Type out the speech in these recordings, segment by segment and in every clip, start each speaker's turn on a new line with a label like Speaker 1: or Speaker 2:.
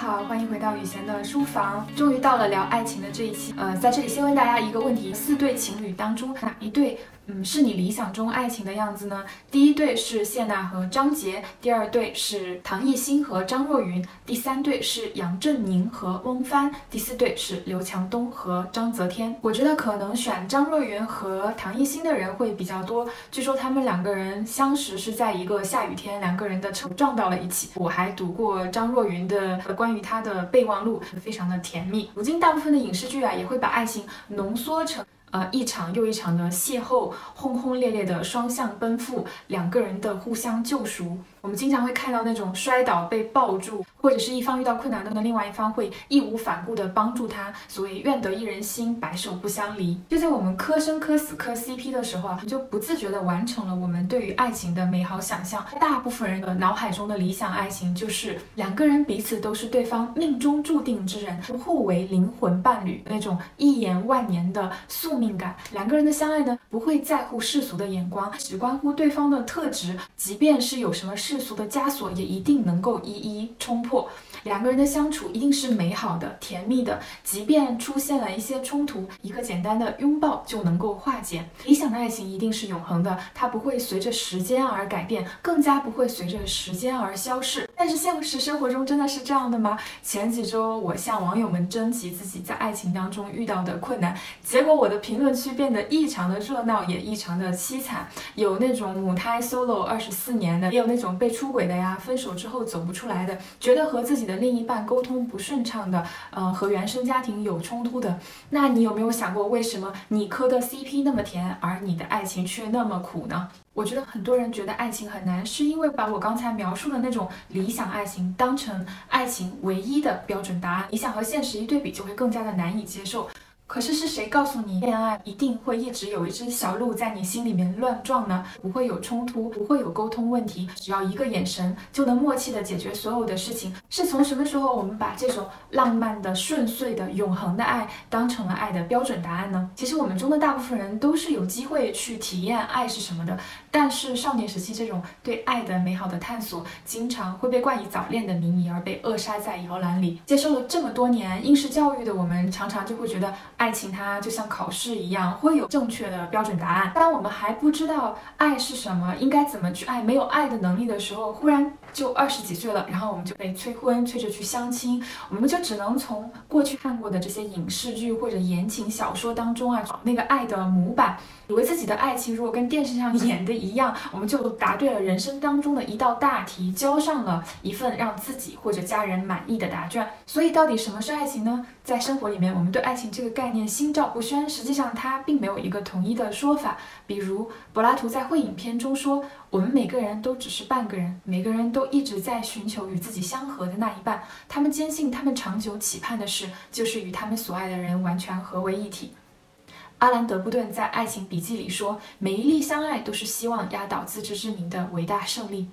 Speaker 1: 好，欢迎回到雨贤的书房。终于到了聊爱情的这一期，呃，在这里先问大家一个问题：四对情侣当中，哪一对？嗯，是你理想中爱情的样子呢？第一对是谢娜和张杰，第二对是唐艺昕和张若昀，第三对是杨振宁和翁帆，第四对是刘强东和章泽天。我觉得可能选张若昀和唐艺昕的人会比较多。据说他们两个人相识是在一个下雨天，两个人的车撞到了一起。我还读过张若昀的关于他的备忘录，非常的甜蜜。如今大部分的影视剧啊，也会把爱情浓缩成。呃，一场又一场的邂逅，轰轰烈烈的双向奔赴，两个人的互相救赎。我们经常会看到那种摔倒被抱住，或者是一方遇到困难的那另外一方会义无反顾地帮助他。所谓愿得一人心，白首不相离。就在我们磕生磕死磕 CP 的时候啊，就不自觉地完成了我们对于爱情的美好想象。大部分人的脑海中的理想爱情就是两个人彼此都是对方命中注定之人，互为灵魂伴侣，那种一眼万年的宿命感。两个人的相爱呢，不会在乎世俗的眼光，只关乎对方的特质，即便是有什么。世俗的枷锁也一定能够一一冲破，两个人的相处一定是美好的、甜蜜的。即便出现了一些冲突，一个简单的拥抱就能够化解。理想的爱情一定是永恒的，它不会随着时间而改变，更加不会随着时间而消逝。但是现实生活中真的是这样的吗？前几周我向网友们征集自己在爱情当中遇到的困难，结果我的评论区变得异常的热闹，也异常的凄惨。有那种母胎 solo 二十四年的，也有那种。被出轨的呀，分手之后走不出来的，觉得和自己的另一半沟通不顺畅的，呃，和原生家庭有冲突的，那你有没有想过，为什么你磕的 CP 那么甜，而你的爱情却那么苦呢？我觉得很多人觉得爱情很难，是因为把我刚才描述的那种理想爱情当成爱情唯一的标准答案，你想和现实一对比，就会更加的难以接受。可是是谁告诉你恋爱一定会一直有一只小鹿在你心里面乱撞呢？不会有冲突，不会有沟通问题，只要一个眼神就能默契的解决所有的事情。是从什么时候我们把这种浪漫的、顺遂的、永恒的爱当成了爱的标准答案呢？其实我们中的大部分人都是有机会去体验爱是什么的，但是少年时期这种对爱的美好的探索，经常会被冠以早恋的名义而被扼杀在摇篮里。接受了这么多年应试教育的我们，常常就会觉得。爱情它就像考试一样，会有正确的标准答案。当我们还不知道爱是什么，应该怎么去爱，没有爱的能力的时候，忽然就二十几岁了，然后我们就被催婚，催着去相亲，我们就只能从过去看过的这些影视剧或者言情小说当中啊，找那个爱的模板。以为自己的爱情如果跟电视上演的一样，我们就答对了人生当中的一道大题，交上了一份让自己或者家人满意的答卷。所以，到底什么是爱情呢？在生活里面，我们对爱情这个概概念心照不宣，实际上它并没有一个统一的说法。比如，柏拉图在《会影片》中说：“我们每个人都只是半个人，每个人都一直在寻求与自己相合的那一半。他们坚信，他们长久期盼的事，就是与他们所爱的人完全合为一体。”阿兰·德布顿在《爱情笔记》里说：“每一粒相爱都是希望压倒自知之明的伟大胜利。”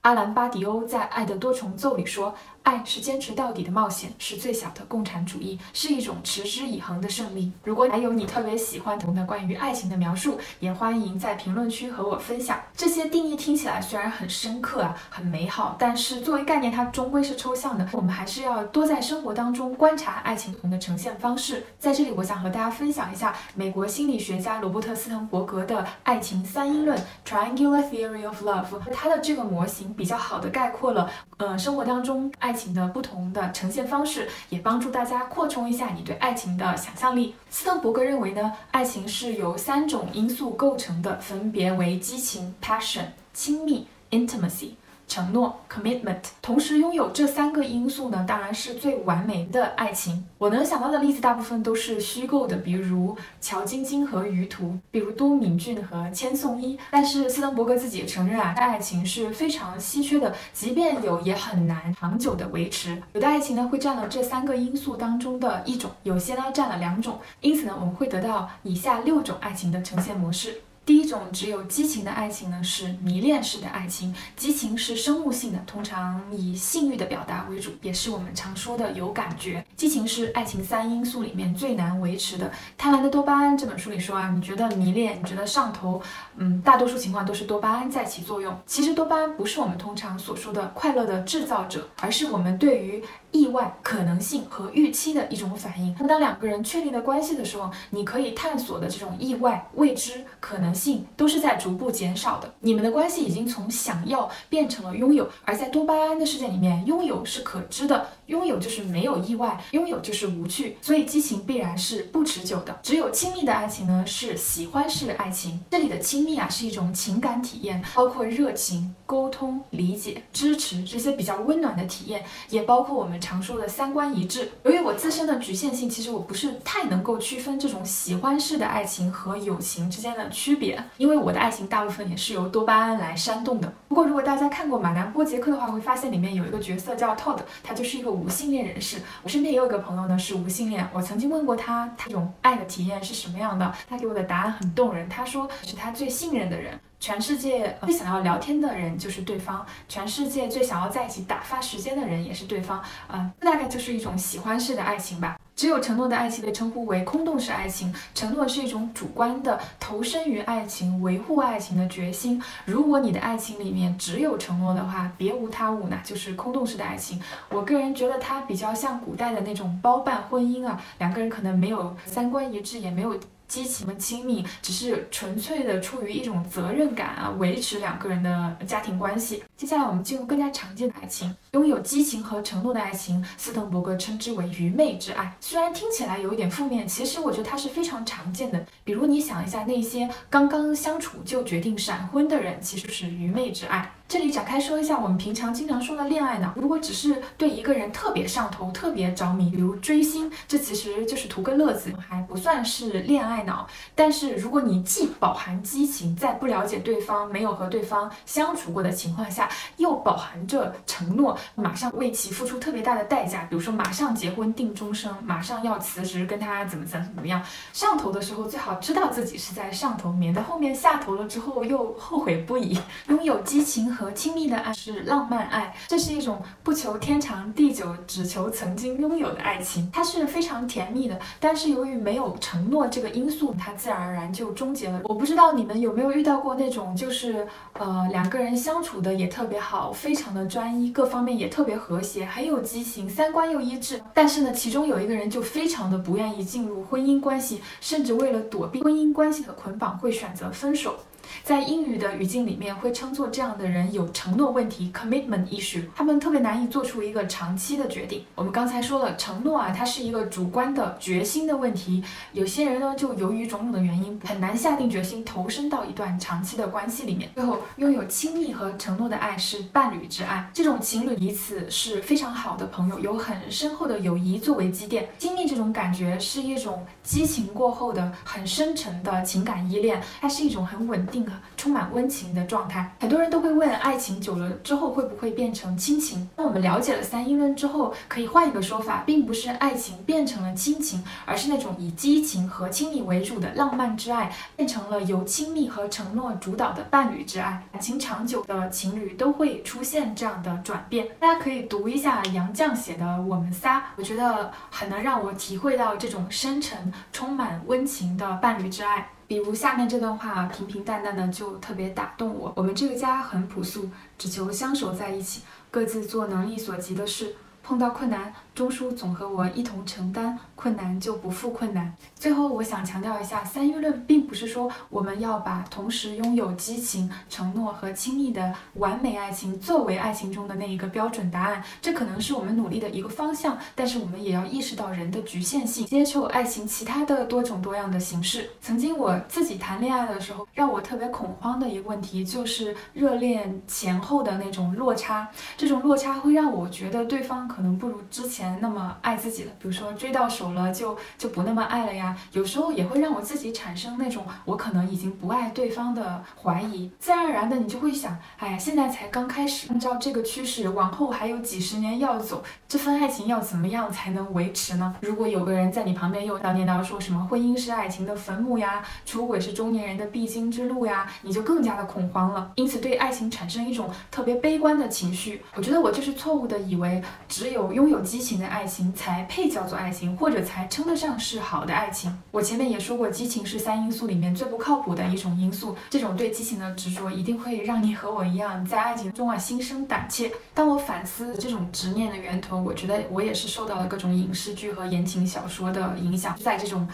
Speaker 1: 阿兰·巴迪欧在《爱的多重奏》里说。爱是坚持到底的冒险，是最小的共产主义，是一种持之以恒的胜利。如果还有你特别喜欢的关于爱情的描述，也欢迎在评论区和我分享。这些定义听起来虽然很深刻啊，很美好，但是作为概念，它终归是抽象的。我们还是要多在生活当中观察爱情的呈现方式。在这里，我想和大家分享一下美国心理学家罗伯特斯滕伯格的爱情三因论 （Triangular Theory of Love）。他的这个模型比较好的概括了，呃，生活当中爱。情的不同的呈现方式，也帮助大家扩充一下你对爱情的想象力。斯滕伯格认为呢，爱情是由三种因素构成的，分别为激情 （passion）、亲密 （intimacy）。承诺 commitment，同时拥有这三个因素呢，当然是最完美的爱情。我能想到的例子大部分都是虚构的，比如乔晶晶和于途，比如都敏俊和千颂伊。但是斯滕伯格自己也承认啊，爱情是非常稀缺的，即便有也很难长久的维持。有的爱情呢会占了这三个因素当中的一种，有些呢占了两种。因此呢，我们会得到以下六种爱情的呈现模式。第一种只有激情的爱情呢，是迷恋式的爱情。激情是生物性的，通常以性欲的表达为主，也是我们常说的有感觉。激情是爱情三因素里面最难维持的。《贪婪的多巴胺》这本书里说啊，你觉得迷恋，你觉得上头，嗯，大多数情况都是多巴胺在起作用。其实多巴胺不是我们通常所说的快乐的制造者，而是我们对于意外可能性和预期的一种反应。那么当两个人确立了关系的时候，你可以探索的这种意外、未知、可能性性都是在逐步减少的。你们的关系已经从想要变成了拥有，而在多巴胺的世界里面，拥有是可知的，拥有就是没有意外，拥有就是无趣，所以激情必然是不持久的。只有亲密的爱情呢，是喜欢式的爱情。这里的亲密啊，是一种情感体验，包括热情、沟通、理解、支持这些比较温暖的体验，也包括我们。常说的三观一致。由于我自身的局限性，其实我不是太能够区分这种喜欢式的爱情和友情之间的区别，因为我的爱情大部分也是由多巴胺来煽动的。不过，如果大家看过《马南波杰克》的话，会发现里面有一个角色叫 Todd，他就是一个无性恋人士。我身边也有个朋友呢是无性恋，我曾经问过他，他这种爱的体验是什么样的？他给我的答案很动人，他说是他最信任的人。全世界最想要聊天的人就是对方，全世界最想要在一起打发时间的人也是对方。嗯，这大概就是一种喜欢式的爱情吧。只有承诺的爱情被称呼为空洞式爱情。承诺是一种主观的投身于爱情、维护爱情的决心。如果你的爱情里面只有承诺的话，别无他物，那就是空洞式的爱情。我个人觉得它比较像古代的那种包办婚姻啊，两个人可能没有三观一致，也没有。激情和亲密只是纯粹的出于一种责任感啊，维持两个人的家庭关系。接下来我们进入更加常见的爱情，拥有激情和承诺的爱情，斯滕伯格称之为愚昧之爱。虽然听起来有一点负面，其实我觉得它是非常常见的。比如你想一下，那些刚刚相处就决定闪婚的人，其实是愚昧之爱。这里展开说一下，我们平常经常说的恋爱脑，如果只是对一个人特别上头、特别着迷，比如追星，这其实就是图个乐子，还不算是恋爱脑。但是如果你既饱含激情，在不了解对方、没有和对方相处过的情况下，又饱含着承诺，马上为其付出特别大的代价，比如说马上结婚定终生，马上要辞职跟他怎么怎么怎么样，上头的时候最好知道自己是在上头，免得后面下头了之后又后悔不已。拥有激情和和亲密的爱是浪漫爱，这是一种不求天长地久，只求曾经拥有的爱情。它是非常甜蜜的，但是由于没有承诺这个因素，它自然而然就终结了。我不知道你们有没有遇到过那种，就是呃两个人相处的也特别好，非常的专一，各方面也特别和谐，很有激情，三观又一致。但是呢，其中有一个人就非常的不愿意进入婚姻关系，甚至为了躲避婚姻关系的捆绑，会选择分手。在英语的语境里面，会称作这样的人有承诺问题 （commitment issue），他们特别难以做出一个长期的决定。我们刚才说了，承诺啊，它是一个主观的决心的问题。有些人呢，就由于种种的原因，很难下定决心投身到一段长期的关系里面。最后，拥有亲密和承诺的爱是伴侣之爱，这种情侣彼此是非常好的朋友，有很深厚的友谊作为积淀。亲密这种感觉是一种激情过后的很深沉的情感依恋，它是一种很稳定。充满温情的状态，很多人都会问：爱情久了之后会不会变成亲情？那我们了解了三因论之后，可以换一个说法，并不是爱情变成了亲情，而是那种以激情和亲密为主的浪漫之爱，变成了由亲密和承诺主导的伴侣之爱。感情长久的情侣都会出现这样的转变。大家可以读一下杨绛写的《我们仨》，我觉得很能让我体会到这种深沉、充满温情的伴侣之爱。比如下面这段话，平平淡淡的就特别打动我。我们这个家很朴素，只求相守在一起，各自做能力所及的事。碰到困难，中枢总和我一同承担，困难就不负困难。最后，我想强调一下，三因论并不是说我们要把同时拥有激情、承诺和亲密的完美爱情作为爱情中的那一个标准答案。这可能是我们努力的一个方向，但是我们也要意识到人的局限性，接受爱情其他的多种多样的形式。曾经我自己谈恋爱的时候，让我特别恐慌的一个问题就是热恋前后的那种落差，这种落差会让我觉得对方。可能不如之前那么爱自己了。比如说追到手了就就不那么爱了呀。有时候也会让我自己产生那种我可能已经不爱对方的怀疑。自然而然的你就会想，哎呀，现在才刚开始，按照这个趋势，往后还有几十年要走，这份爱情要怎么样才能维持呢？如果有个人在你旁边又叨念叨说什么婚姻是爱情的坟墓呀，出轨是中年人的必经之路呀，你就更加的恐慌了。因此对爱情产生一种特别悲观的情绪。我觉得我就是错误的，以为只有拥有激情的爱情才配叫做爱情，或者才称得上是好的爱情。我前面也说过，激情是三因素里面最不靠谱的一种因素。这种对激情的执着，一定会让你和我一样，在爱情中啊心生胆怯。当我反思这种执念的源头，我觉得我也是受到了各种影视剧和言情小说的影响，在这种。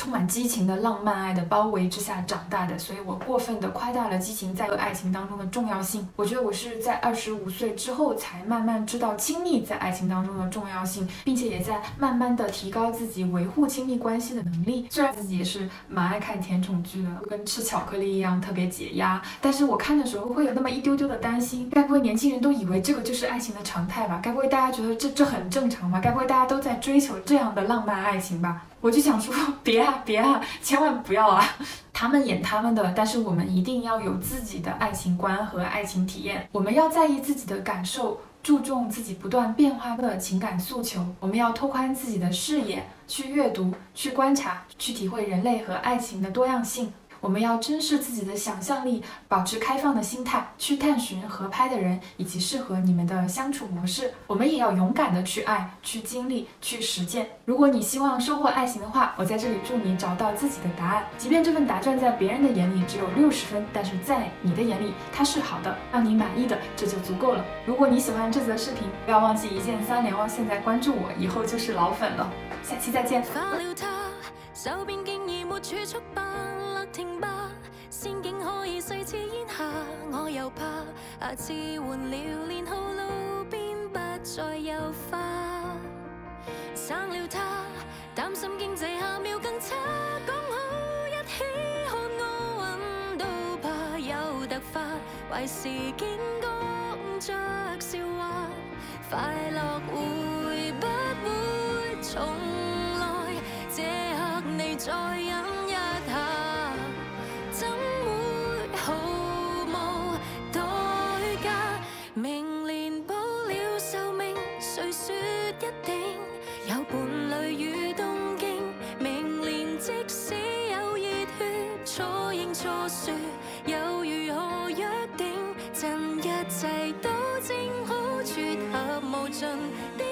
Speaker 1: 充满激情的浪漫爱的包围之下长大的，所以我过分的夸大了激情在爱情当中的重要性。我觉得我是在二十五岁之后才慢慢知道亲密在爱情当中的重要性，并且也在慢慢的提高自己维护亲密关系的能力。虽然自己也是蛮爱看甜宠剧的，跟吃巧克力一样特别解压，但是我看的时候会有那么一丢丢的担心，该不会年轻人都以为这个就是爱情的常态吧？该不会大家觉得这这很正常吧？该不会大家都在追求这样的浪漫爱情吧？我就想说，别啊，别啊，千万不要啊！他们演他们的，但是我们一定要有自己的爱情观和爱情体验。我们要在意自己的感受，注重自己不断变化的情感诉求。我们要拓宽自己的视野，去阅读，去观察，去体会人类和爱情的多样性。我们要珍视自己的想象力，保持开放的心态，去探寻合拍的人以及适合你们的相处模式。我们也要勇敢的去爱，去经历，去实践。如果你希望收获爱情的话，我在这里祝你找到自己的答案。即便这份答卷在别人的眼里只有六十分，但是在你的眼里它是好的，让你满意的，这就足够了。如果你喜欢这则视频，不要忘记一键三连哦！现在关注我，以后就是老粉了。下期再见。停吧，仙境可以碎似烟霞，我又怕下次换了年号，路边不再有花。生了他，担心经济下秒更差，讲好一起看奥运都怕有突发，坏事竟讲着笑话，快乐会不会重来？这刻你再忍。又